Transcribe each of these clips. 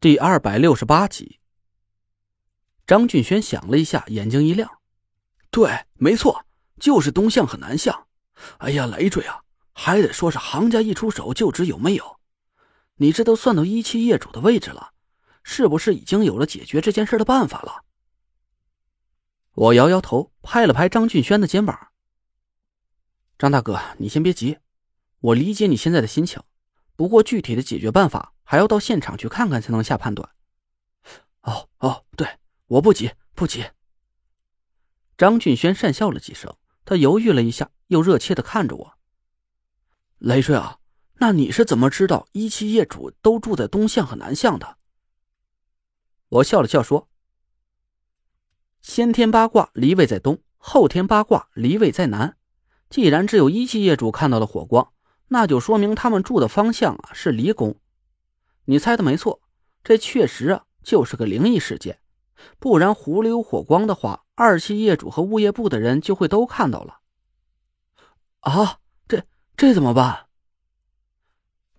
第二百六十八集，张俊轩想了一下，眼睛一亮：“对，没错，就是东向和南向。哎呀，累赘啊，还得说是行家一出手就知有没有。你这都算到一期业主的位置了，是不是已经有了解决这件事的办法了？”我摇摇头，拍了拍张俊轩的肩膀：“张大哥，你先别急，我理解你现在的心情，不过具体的解决办法……”还要到现场去看看才能下判断。哦哦，对，我不急不急。张俊轩讪笑了几声，他犹豫了一下，又热切的看着我。雷水啊，那你是怎么知道一期业主都住在东向和南向的？我笑了笑说：“先天八卦离位在东，后天八卦离位在南。既然只有一期业主看到了火光，那就说明他们住的方向啊是离宫。”你猜的没错，这确实啊就是个灵异事件，不然湖里有火光的话，二期业主和物业部的人就会都看到了。啊，这这怎么办？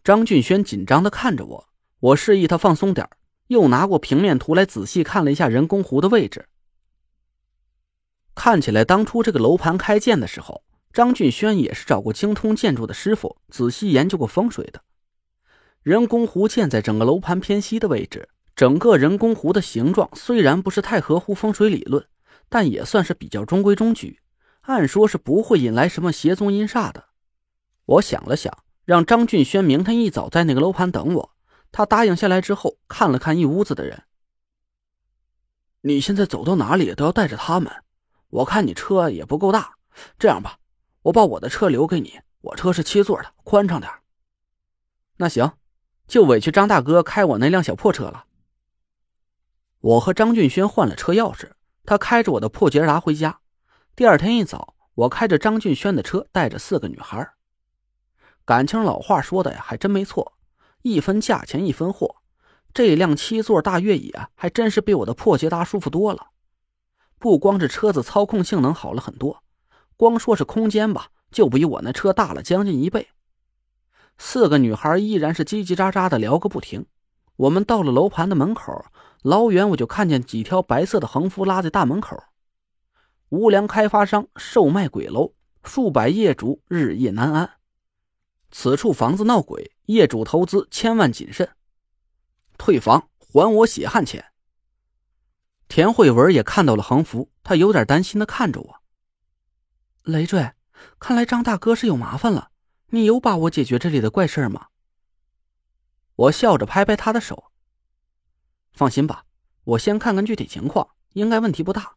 张俊轩紧张的看着我，我示意他放松点又拿过平面图来仔细看了一下人工湖的位置。看起来当初这个楼盘开建的时候，张俊轩也是找过精通建筑的师傅，仔细研究过风水的。人工湖建在整个楼盘偏西的位置，整个人工湖的形状虽然不是太合乎风水理论，但也算是比较中规中矩，按说是不会引来什么邪宗阴煞的。我想了想，让张俊轩明天一早在那个楼盘等我。他答应下来之后，看了看一屋子的人。你现在走到哪里都要带着他们，我看你车也不够大，这样吧，我把我的车留给你，我车是七座的，宽敞点。那行。就委屈张大哥开我那辆小破车了。我和张俊轩换了车钥匙，他开着我的破捷达回家。第二天一早，我开着张俊轩的车，带着四个女孩。感情老话说的呀，还真没错，一分价钱一分货。这辆七座大越野还真是比我的破捷达舒服多了。不光是车子操控性能好了很多，光说是空间吧，就比我那车大了将近一倍。四个女孩依然是叽叽喳喳的聊个不停。我们到了楼盘的门口，老远我就看见几条白色的横幅拉在大门口：“无良开发商售卖鬼楼，数百业主日夜难安。此处房子闹鬼，业主投资千万谨慎。退房还我血汗钱。”田慧文也看到了横幅，他有点担心的看着我：“累赘，看来张大哥是有麻烦了。”你有把握解决这里的怪事吗？我笑着拍拍他的手。放心吧，我先看看具体情况，应该问题不大。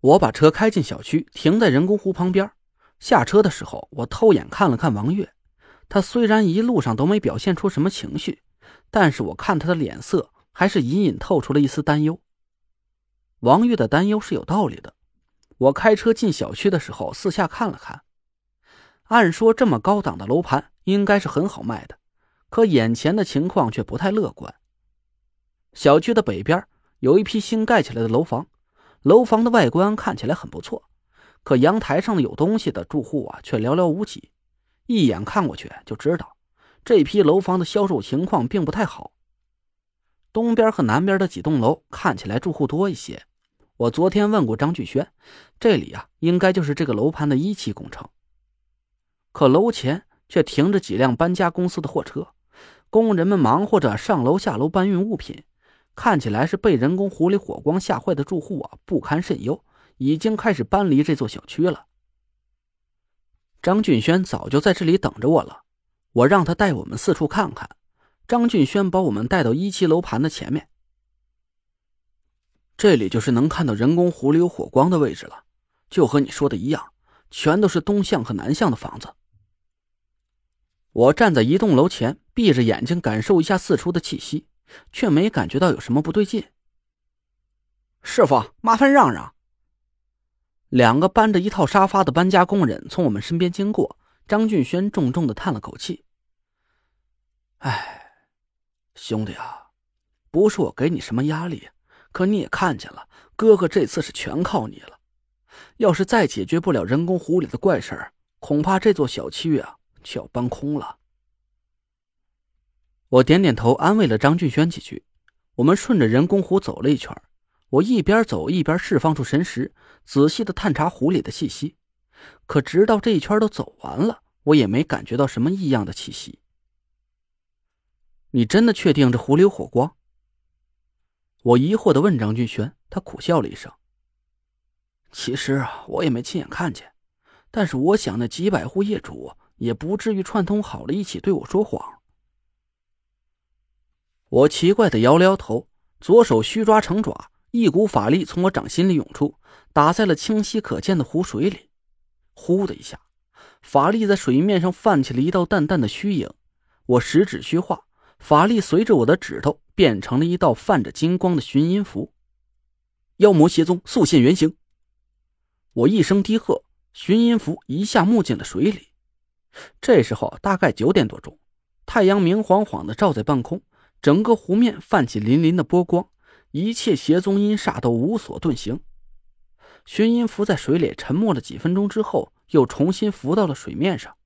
我把车开进小区，停在人工湖旁边。下车的时候，我偷眼看了看王月。他虽然一路上都没表现出什么情绪，但是我看他的脸色，还是隐隐透出了一丝担忧。王月的担忧是有道理的。我开车进小区的时候，四下看了看。按说这么高档的楼盘应该是很好卖的，可眼前的情况却不太乐观。小区的北边有一批新盖起来的楼房，楼房的外观看起来很不错，可阳台上有东西的住户啊却寥寥无几，一眼看过去就知道这批楼房的销售情况并不太好。东边和南边的几栋楼看起来住户多一些，我昨天问过张巨轩，这里啊应该就是这个楼盘的一期工程。可楼前却停着几辆搬家公司的货车，工人们忙活着上楼下楼搬运物品，看起来是被人工湖里火光吓坏的住户啊，不堪甚忧，已经开始搬离这座小区了。张俊轩早就在这里等着我了，我让他带我们四处看看。张俊轩把我们带到一期楼盘的前面，这里就是能看到人工湖里有火光的位置了，就和你说的一样，全都是东向和南向的房子。我站在一栋楼前，闭着眼睛感受一下四处的气息，却没感觉到有什么不对劲。师傅，麻烦让让。两个搬着一套沙发的搬家工人从我们身边经过，张俊轩重重的叹了口气：“哎，兄弟啊，不是我给你什么压力，可你也看见了，哥哥这次是全靠你了。要是再解决不了人工湖里的怪事恐怕这座小区啊……”就要搬空了。我点点头，安慰了张俊轩几句。我们顺着人工湖走了一圈，我一边走一边释放出神识，仔细的探查湖里的气息。可直到这一圈都走完了，我也没感觉到什么异样的气息。你真的确定这湖里有火光？我疑惑的问张俊轩，他苦笑了一声：“其实啊，我也没亲眼看见，但是我想那几百户业主也不至于串通好了一起对我说谎。”我奇怪的摇了摇头，左手虚抓成爪，一股法力从我掌心里涌出，打在了清晰可见的湖水里。呼的一下，法力在水面上泛起了一道淡淡的虚影。我十指虚化，法力随着我的指头。变成了一道泛着金光的寻音符，妖魔邪宗速现原形！我一声低喝，寻音符一下没进了水里。这时候大概九点多钟，太阳明晃晃的照在半空，整个湖面泛起粼粼的波光，一切邪宗阴煞都无所遁形。寻音符在水里沉默了几分钟之后，又重新浮到了水面上。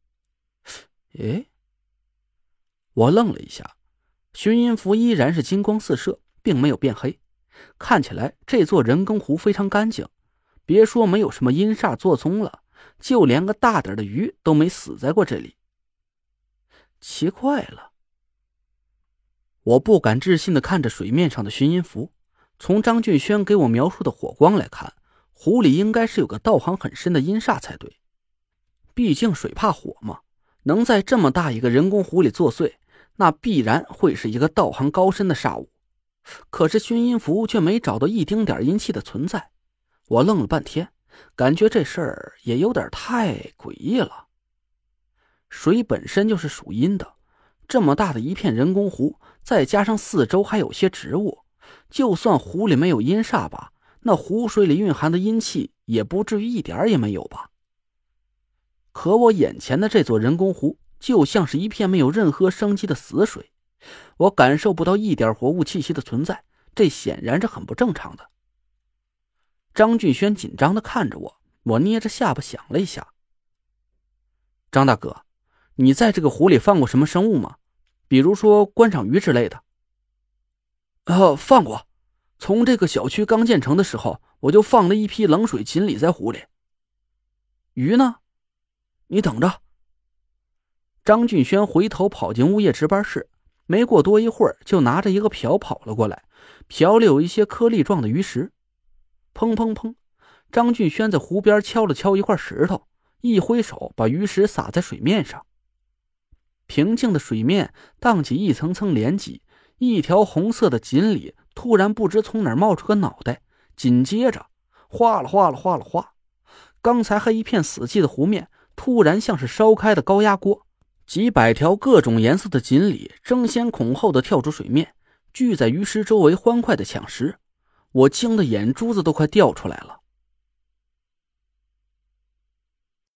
诶，我愣了一下。寻音符依然是金光四射，并没有变黑，看起来这座人工湖非常干净。别说没有什么阴煞作踪了，就连个大点的鱼都没死在过这里。奇怪了，我不敢置信的看着水面上的寻阴符。从张俊轩给我描述的火光来看，湖里应该是有个道行很深的阴煞才对。毕竟水怕火嘛，能在这么大一个人工湖里作祟。那必然会是一个道行高深的煞物，可是熏阴符却没找到一丁点阴气的存在。我愣了半天，感觉这事儿也有点太诡异了。水本身就是属阴的，这么大的一片人工湖，再加上四周还有些植物，就算湖里没有阴煞吧，那湖水里蕴含的阴气也不至于一点也没有吧。可我眼前的这座人工湖。就像是一片没有任何生机的死水，我感受不到一点活物气息的存在，这显然是很不正常的。张俊轩紧张的看着我，我捏着下巴想了一下：“张大哥，你在这个湖里放过什么生物吗？比如说观赏鱼之类的？”“呃，放过。从这个小区刚建成的时候，我就放了一批冷水锦鲤在湖里。鱼呢？你等着。”张俊轩回头跑进物业值班室，没过多一会儿，就拿着一个瓢跑了过来。瓢里有一些颗粒状的鱼食，砰砰砰！张俊轩在湖边敲了敲一块石头，一挥手把鱼食撒在水面上。平静的水面荡起一层层涟漪，一条红色的锦鲤突然不知从哪冒出个脑袋，紧接着哗啦哗啦哗啦哗，刚才还一片死寂的湖面突然像是烧开的高压锅。几百条各种颜色的锦鲤争先恐后的跳出水面，聚在鱼食周围，欢快的抢食。我惊得眼珠子都快掉出来了。